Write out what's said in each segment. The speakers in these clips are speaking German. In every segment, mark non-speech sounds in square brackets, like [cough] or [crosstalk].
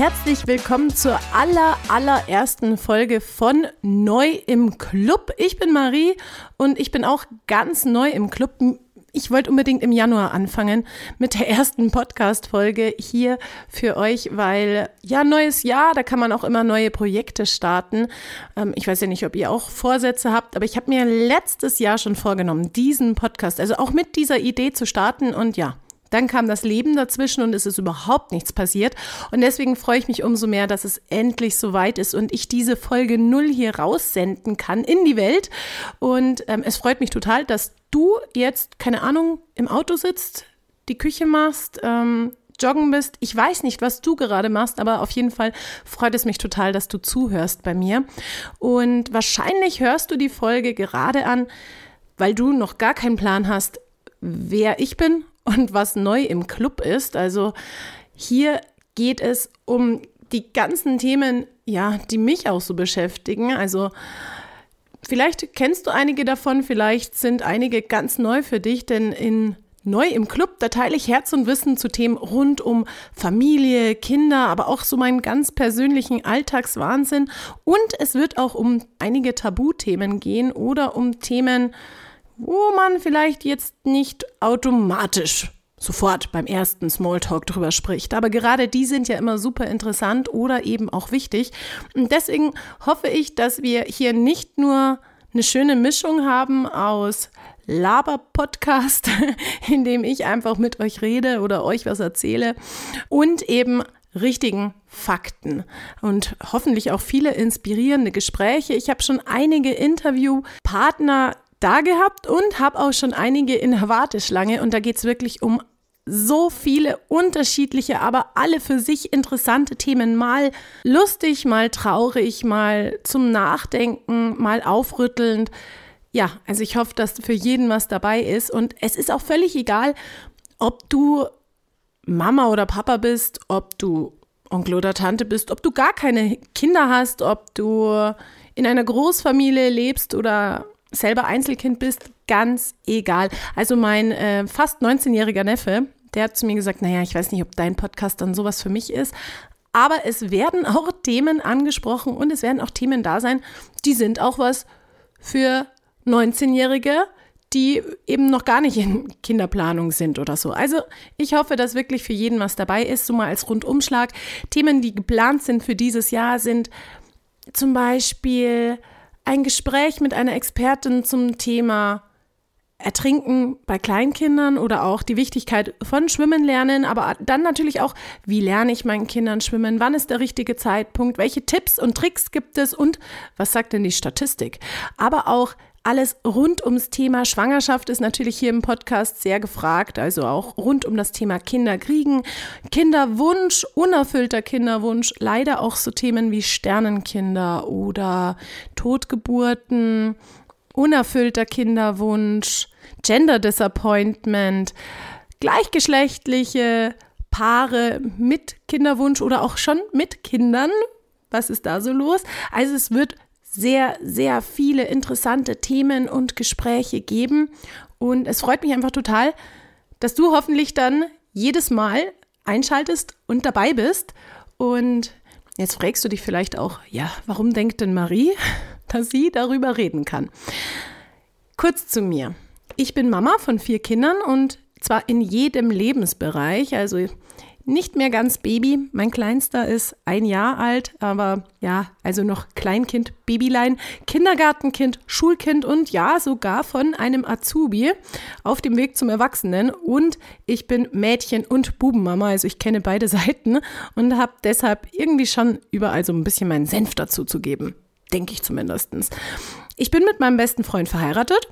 herzlich willkommen zur aller, allerersten Folge von Neu im Club. Ich bin Marie und ich bin auch ganz neu im Club. Ich wollte unbedingt im Januar anfangen mit der ersten Podcast-Folge hier für euch, weil ja, neues Jahr, da kann man auch immer neue Projekte starten. Ähm, ich weiß ja nicht, ob ihr auch Vorsätze habt, aber ich habe mir letztes Jahr schon vorgenommen, diesen Podcast, also auch mit dieser Idee zu starten und ja, dann kam das Leben dazwischen und es ist überhaupt nichts passiert. Und deswegen freue ich mich umso mehr, dass es endlich soweit ist und ich diese Folge null hier raussenden kann in die Welt. Und ähm, es freut mich total, dass du jetzt, keine Ahnung, im Auto sitzt, die Küche machst, ähm, joggen bist. Ich weiß nicht, was du gerade machst, aber auf jeden Fall freut es mich total, dass du zuhörst bei mir. Und wahrscheinlich hörst du die Folge gerade an, weil du noch gar keinen Plan hast, wer ich bin und was neu im Club ist. Also hier geht es um die ganzen Themen, ja, die mich auch so beschäftigen. Also vielleicht kennst du einige davon, vielleicht sind einige ganz neu für dich, denn in Neu im Club, da teile ich Herz und Wissen zu Themen rund um Familie, Kinder, aber auch so meinen ganz persönlichen Alltagswahnsinn. Und es wird auch um einige Tabuthemen gehen oder um Themen, wo man vielleicht jetzt nicht automatisch sofort beim ersten Smalltalk drüber spricht. Aber gerade die sind ja immer super interessant oder eben auch wichtig. Und deswegen hoffe ich, dass wir hier nicht nur eine schöne Mischung haben aus Laber-Podcast, [laughs] in dem ich einfach mit euch rede oder euch was erzähle und eben richtigen Fakten und hoffentlich auch viele inspirierende Gespräche. Ich habe schon einige Interviewpartner da gehabt und habe auch schon einige in der Warteschlange und da geht es wirklich um so viele unterschiedliche, aber alle für sich interessante Themen. Mal lustig, mal traurig, mal zum Nachdenken, mal aufrüttelnd. Ja, also ich hoffe, dass für jeden was dabei ist. Und es ist auch völlig egal, ob du Mama oder Papa bist, ob du Onkel oder Tante bist, ob du gar keine Kinder hast, ob du in einer Großfamilie lebst oder selber Einzelkind bist, ganz egal. Also mein äh, fast 19-jähriger Neffe, der hat zu mir gesagt, naja, ich weiß nicht, ob dein Podcast dann sowas für mich ist. Aber es werden auch Themen angesprochen und es werden auch Themen da sein, die sind auch was für 19-Jährige, die eben noch gar nicht in Kinderplanung sind oder so. Also ich hoffe, dass wirklich für jeden was dabei ist, so mal als Rundumschlag. Themen, die geplant sind für dieses Jahr, sind zum Beispiel ein Gespräch mit einer Expertin zum Thema Ertrinken bei Kleinkindern oder auch die Wichtigkeit von Schwimmen lernen, aber dann natürlich auch, wie lerne ich meinen Kindern schwimmen, wann ist der richtige Zeitpunkt, welche Tipps und Tricks gibt es? Und was sagt denn die Statistik? Aber auch alles rund ums Thema Schwangerschaft ist natürlich hier im Podcast sehr gefragt, also auch rund um das Thema Kinderkriegen, Kinderwunsch, unerfüllter Kinderwunsch, leider auch so Themen wie Sternenkinder oder Totgeburten, unerfüllter Kinderwunsch, Gender Disappointment, gleichgeschlechtliche Paare mit Kinderwunsch oder auch schon mit Kindern. Was ist da so los? Also es wird sehr, sehr viele interessante Themen und Gespräche geben. Und es freut mich einfach total, dass du hoffentlich dann jedes Mal einschaltest und dabei bist. Und jetzt fragst du dich vielleicht auch, ja, warum denkt denn Marie, [laughs] dass sie darüber reden kann? Kurz zu mir. Ich bin Mama von vier Kindern und zwar in jedem Lebensbereich. Also nicht mehr ganz Baby. Mein Kleinster ist ein Jahr alt, aber ja, also noch Kleinkind, Babylein, Kindergartenkind, Schulkind und ja, sogar von einem Azubi auf dem Weg zum Erwachsenen. Und ich bin Mädchen- und Bubenmama, also ich kenne beide [laughs] Seiten und habe deshalb irgendwie schon überall so ein bisschen meinen Senf dazu zu geben. Denke ich zumindest. Ich bin mit meinem besten Freund verheiratet.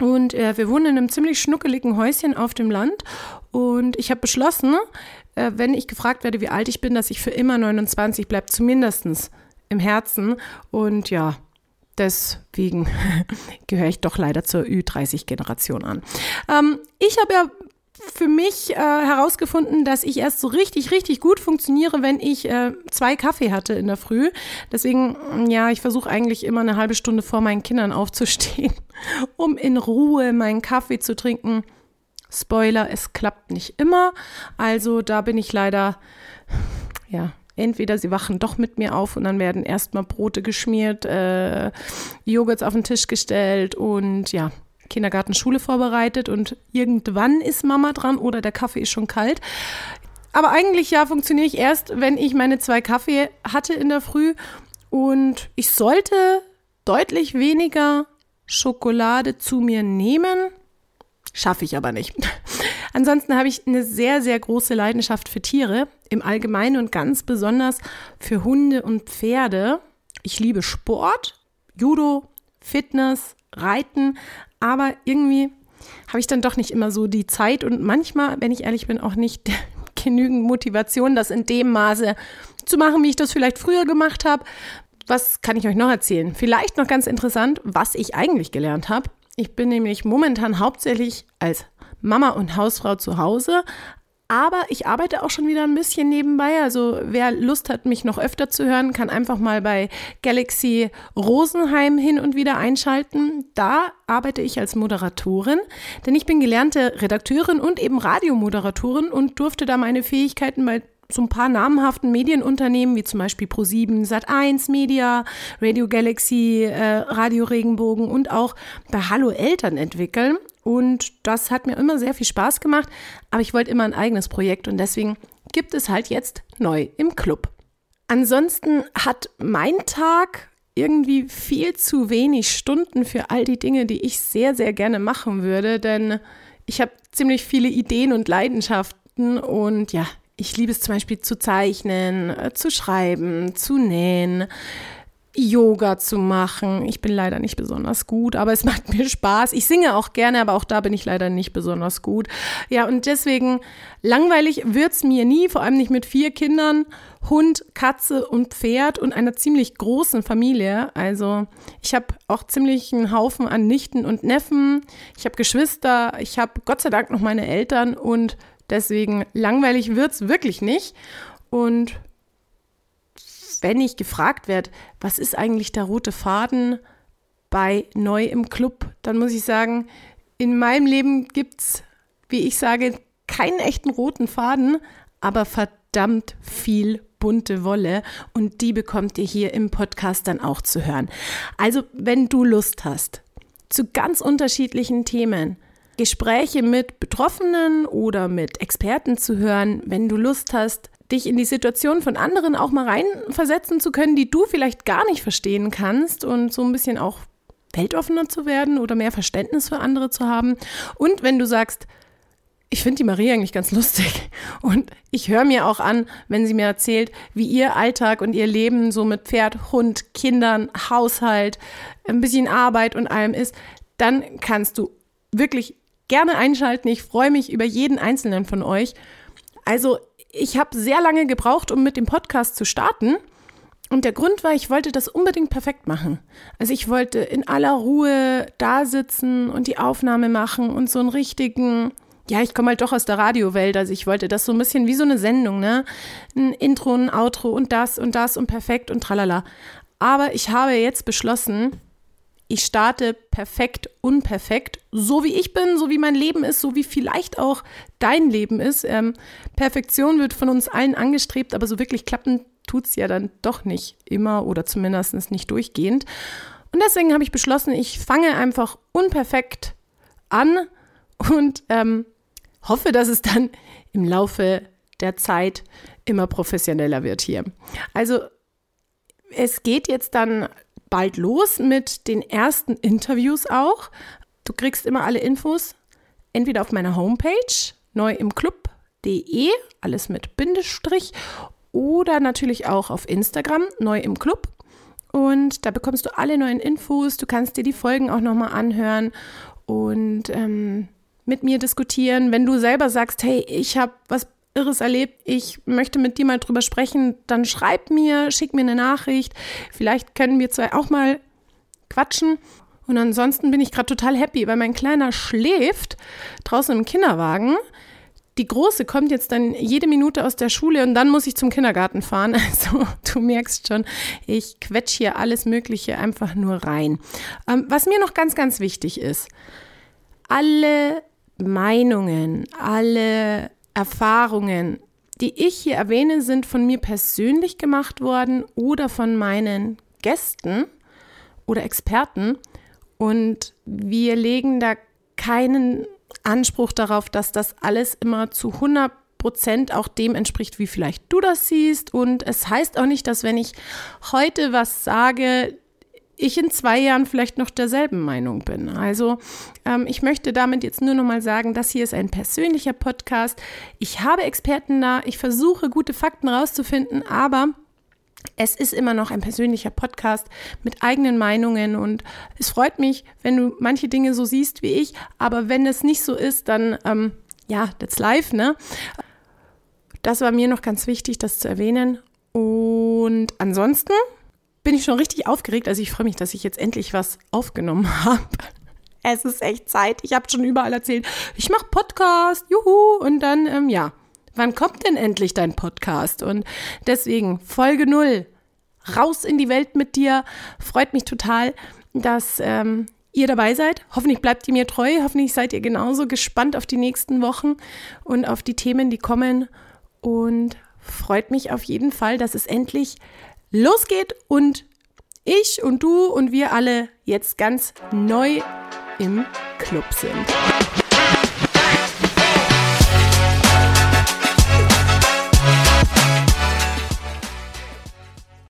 Und äh, wir wohnen in einem ziemlich schnuckeligen Häuschen auf dem Land. Und ich habe beschlossen, äh, wenn ich gefragt werde, wie alt ich bin, dass ich für immer 29 bleibe, zumindest im Herzen. Und ja, deswegen [laughs] gehöre ich doch leider zur Ü30-Generation an. Ähm, ich habe ja für mich äh, herausgefunden, dass ich erst so richtig, richtig gut funktioniere, wenn ich äh, zwei Kaffee hatte in der Früh. Deswegen, ja, ich versuche eigentlich immer eine halbe Stunde vor meinen Kindern aufzustehen, [laughs] um in Ruhe meinen Kaffee zu trinken. Spoiler, es klappt nicht immer. Also da bin ich leider, ja, entweder sie wachen doch mit mir auf und dann werden erstmal Brote geschmiert, äh, Joghurts auf den Tisch gestellt und ja, Kindergarten, Schule vorbereitet und irgendwann ist Mama dran oder der Kaffee ist schon kalt. Aber eigentlich ja funktioniere ich erst, wenn ich meine zwei Kaffee hatte in der Früh und ich sollte deutlich weniger Schokolade zu mir nehmen. Schaffe ich aber nicht. [laughs] Ansonsten habe ich eine sehr, sehr große Leidenschaft für Tiere im Allgemeinen und ganz besonders für Hunde und Pferde. Ich liebe Sport, Judo, Fitness, Reiten, aber irgendwie habe ich dann doch nicht immer so die Zeit und manchmal, wenn ich ehrlich bin, auch nicht [laughs] genügend Motivation, das in dem Maße zu machen, wie ich das vielleicht früher gemacht habe. Was kann ich euch noch erzählen? Vielleicht noch ganz interessant, was ich eigentlich gelernt habe. Ich bin nämlich momentan hauptsächlich als Mama und Hausfrau zu Hause, aber ich arbeite auch schon wieder ein bisschen nebenbei. Also wer Lust hat, mich noch öfter zu hören, kann einfach mal bei Galaxy Rosenheim hin und wieder einschalten. Da arbeite ich als Moderatorin, denn ich bin gelernte Redakteurin und eben Radiomoderatorin und durfte da meine Fähigkeiten bei so ein paar namhaften Medienunternehmen wie zum Beispiel Pro7, Sat1 Media, Radio Galaxy, äh, Radio Regenbogen und auch bei Hallo Eltern entwickeln. Und das hat mir immer sehr viel Spaß gemacht, aber ich wollte immer ein eigenes Projekt und deswegen gibt es halt jetzt neu im Club. Ansonsten hat mein Tag irgendwie viel zu wenig Stunden für all die Dinge, die ich sehr, sehr gerne machen würde, denn ich habe ziemlich viele Ideen und Leidenschaften und ja, ich liebe es zum Beispiel zu zeichnen, äh, zu schreiben, zu nähen, Yoga zu machen. Ich bin leider nicht besonders gut, aber es [laughs] macht mir Spaß. Ich singe auch gerne, aber auch da bin ich leider nicht besonders gut. Ja, und deswegen langweilig wird es mir nie, vor allem nicht mit vier Kindern, Hund, Katze und Pferd und einer ziemlich großen Familie. Also ich habe auch ziemlich einen Haufen an Nichten und Neffen. Ich habe Geschwister. Ich habe Gott sei Dank noch meine Eltern und Deswegen langweilig wird es wirklich nicht. Und wenn ich gefragt werde, was ist eigentlich der rote Faden bei Neu im Club, dann muss ich sagen, in meinem Leben gibt es, wie ich sage, keinen echten roten Faden, aber verdammt viel bunte Wolle und die bekommt ihr hier im Podcast dann auch zu hören. Also, wenn du Lust hast zu ganz unterschiedlichen Themen, Gespräche mit Betroffenen oder mit Experten zu hören, wenn du Lust hast, dich in die Situation von anderen auch mal reinversetzen zu können, die du vielleicht gar nicht verstehen kannst und so ein bisschen auch weltoffener zu werden oder mehr Verständnis für andere zu haben. Und wenn du sagst, ich finde die Marie eigentlich ganz lustig [laughs] und ich höre mir auch an, wenn sie mir erzählt, wie ihr Alltag und ihr Leben so mit Pferd, Hund, Kindern, Haushalt, ein bisschen Arbeit und allem ist, dann kannst du wirklich gerne einschalten. Ich freue mich über jeden einzelnen von euch. Also, ich habe sehr lange gebraucht, um mit dem Podcast zu starten. Und der Grund war, ich wollte das unbedingt perfekt machen. Also ich wollte in aller Ruhe da sitzen und die Aufnahme machen und so einen richtigen, ja, ich komme halt doch aus der Radiowelt, also ich wollte das so ein bisschen wie so eine Sendung, ne? Ein Intro, ein Outro und das und das und perfekt und tralala. Aber ich habe jetzt beschlossen, ich starte perfekt, unperfekt, so wie ich bin, so wie mein Leben ist, so wie vielleicht auch dein Leben ist. Ähm, Perfektion wird von uns allen angestrebt, aber so wirklich klappen tut es ja dann doch nicht immer oder zumindest nicht durchgehend. Und deswegen habe ich beschlossen, ich fange einfach unperfekt an und ähm, hoffe, dass es dann im Laufe der Zeit immer professioneller wird hier. Also es geht jetzt dann bald los mit den ersten Interviews auch. Du kriegst immer alle Infos entweder auf meiner Homepage neuimclub.de, alles mit Bindestrich, oder natürlich auch auf Instagram neu im Club. Und da bekommst du alle neuen Infos. Du kannst dir die Folgen auch nochmal anhören und ähm, mit mir diskutieren. Wenn du selber sagst, hey, ich habe was Irres erlebt, ich möchte mit dir mal drüber sprechen, dann schreib mir, schick mir eine Nachricht. Vielleicht können wir zwei auch mal quatschen. Und ansonsten bin ich gerade total happy, weil mein Kleiner schläft draußen im Kinderwagen. Die Große kommt jetzt dann jede Minute aus der Schule und dann muss ich zum Kindergarten fahren. [laughs] Also du merkst schon, ich quetsch hier alles Mögliche einfach nur rein. Ähm, was mir noch ganz, ganz wichtig ist, alle Meinungen, alle Erfahrungen, die ich hier erwähne, sind von mir persönlich gemacht worden oder von meinen Gästen oder Experten. Und wir legen da keinen Anspruch darauf, dass das alles immer zu 100 Prozent auch dem entspricht, wie vielleicht du das siehst. Und es heißt auch nicht, dass wenn ich heute was sage, ich in zwei Jahren vielleicht noch derselben Meinung bin. Also ähm, ich möchte damit jetzt nur noch mal sagen, das hier ist ein persönlicher Podcast. Ich habe Experten da, ich versuche gute Fakten rauszufinden, aber es ist immer noch ein persönlicher Podcast mit eigenen Meinungen und es freut mich, wenn du manche Dinge so siehst wie ich, aber wenn es nicht so ist, dann ähm, ja, that's live, ne? Das war mir noch ganz wichtig, das zu erwähnen. Und ansonsten bin ich schon richtig aufgeregt. Also ich freue mich, dass ich jetzt endlich was aufgenommen [laughs] habe. Es ist echt Zeit. Ich habe schon überall erzählt, ich mache Podcast, juhu. Und dann, ähm, ja, wann kommt denn endlich dein Podcast? Und deswegen Folge null, raus in die Welt mit dir. Freut mich total, dass ähm, ihr dabei seid. Hoffentlich bleibt ihr mir treu. Hoffentlich seid ihr genauso gespannt auf die nächsten Wochen und auf die Themen, die kommen. Und freut mich auf jeden Fall, dass es endlich losgeht und ich und du und wir alle jetzt ganz neu im Club sind.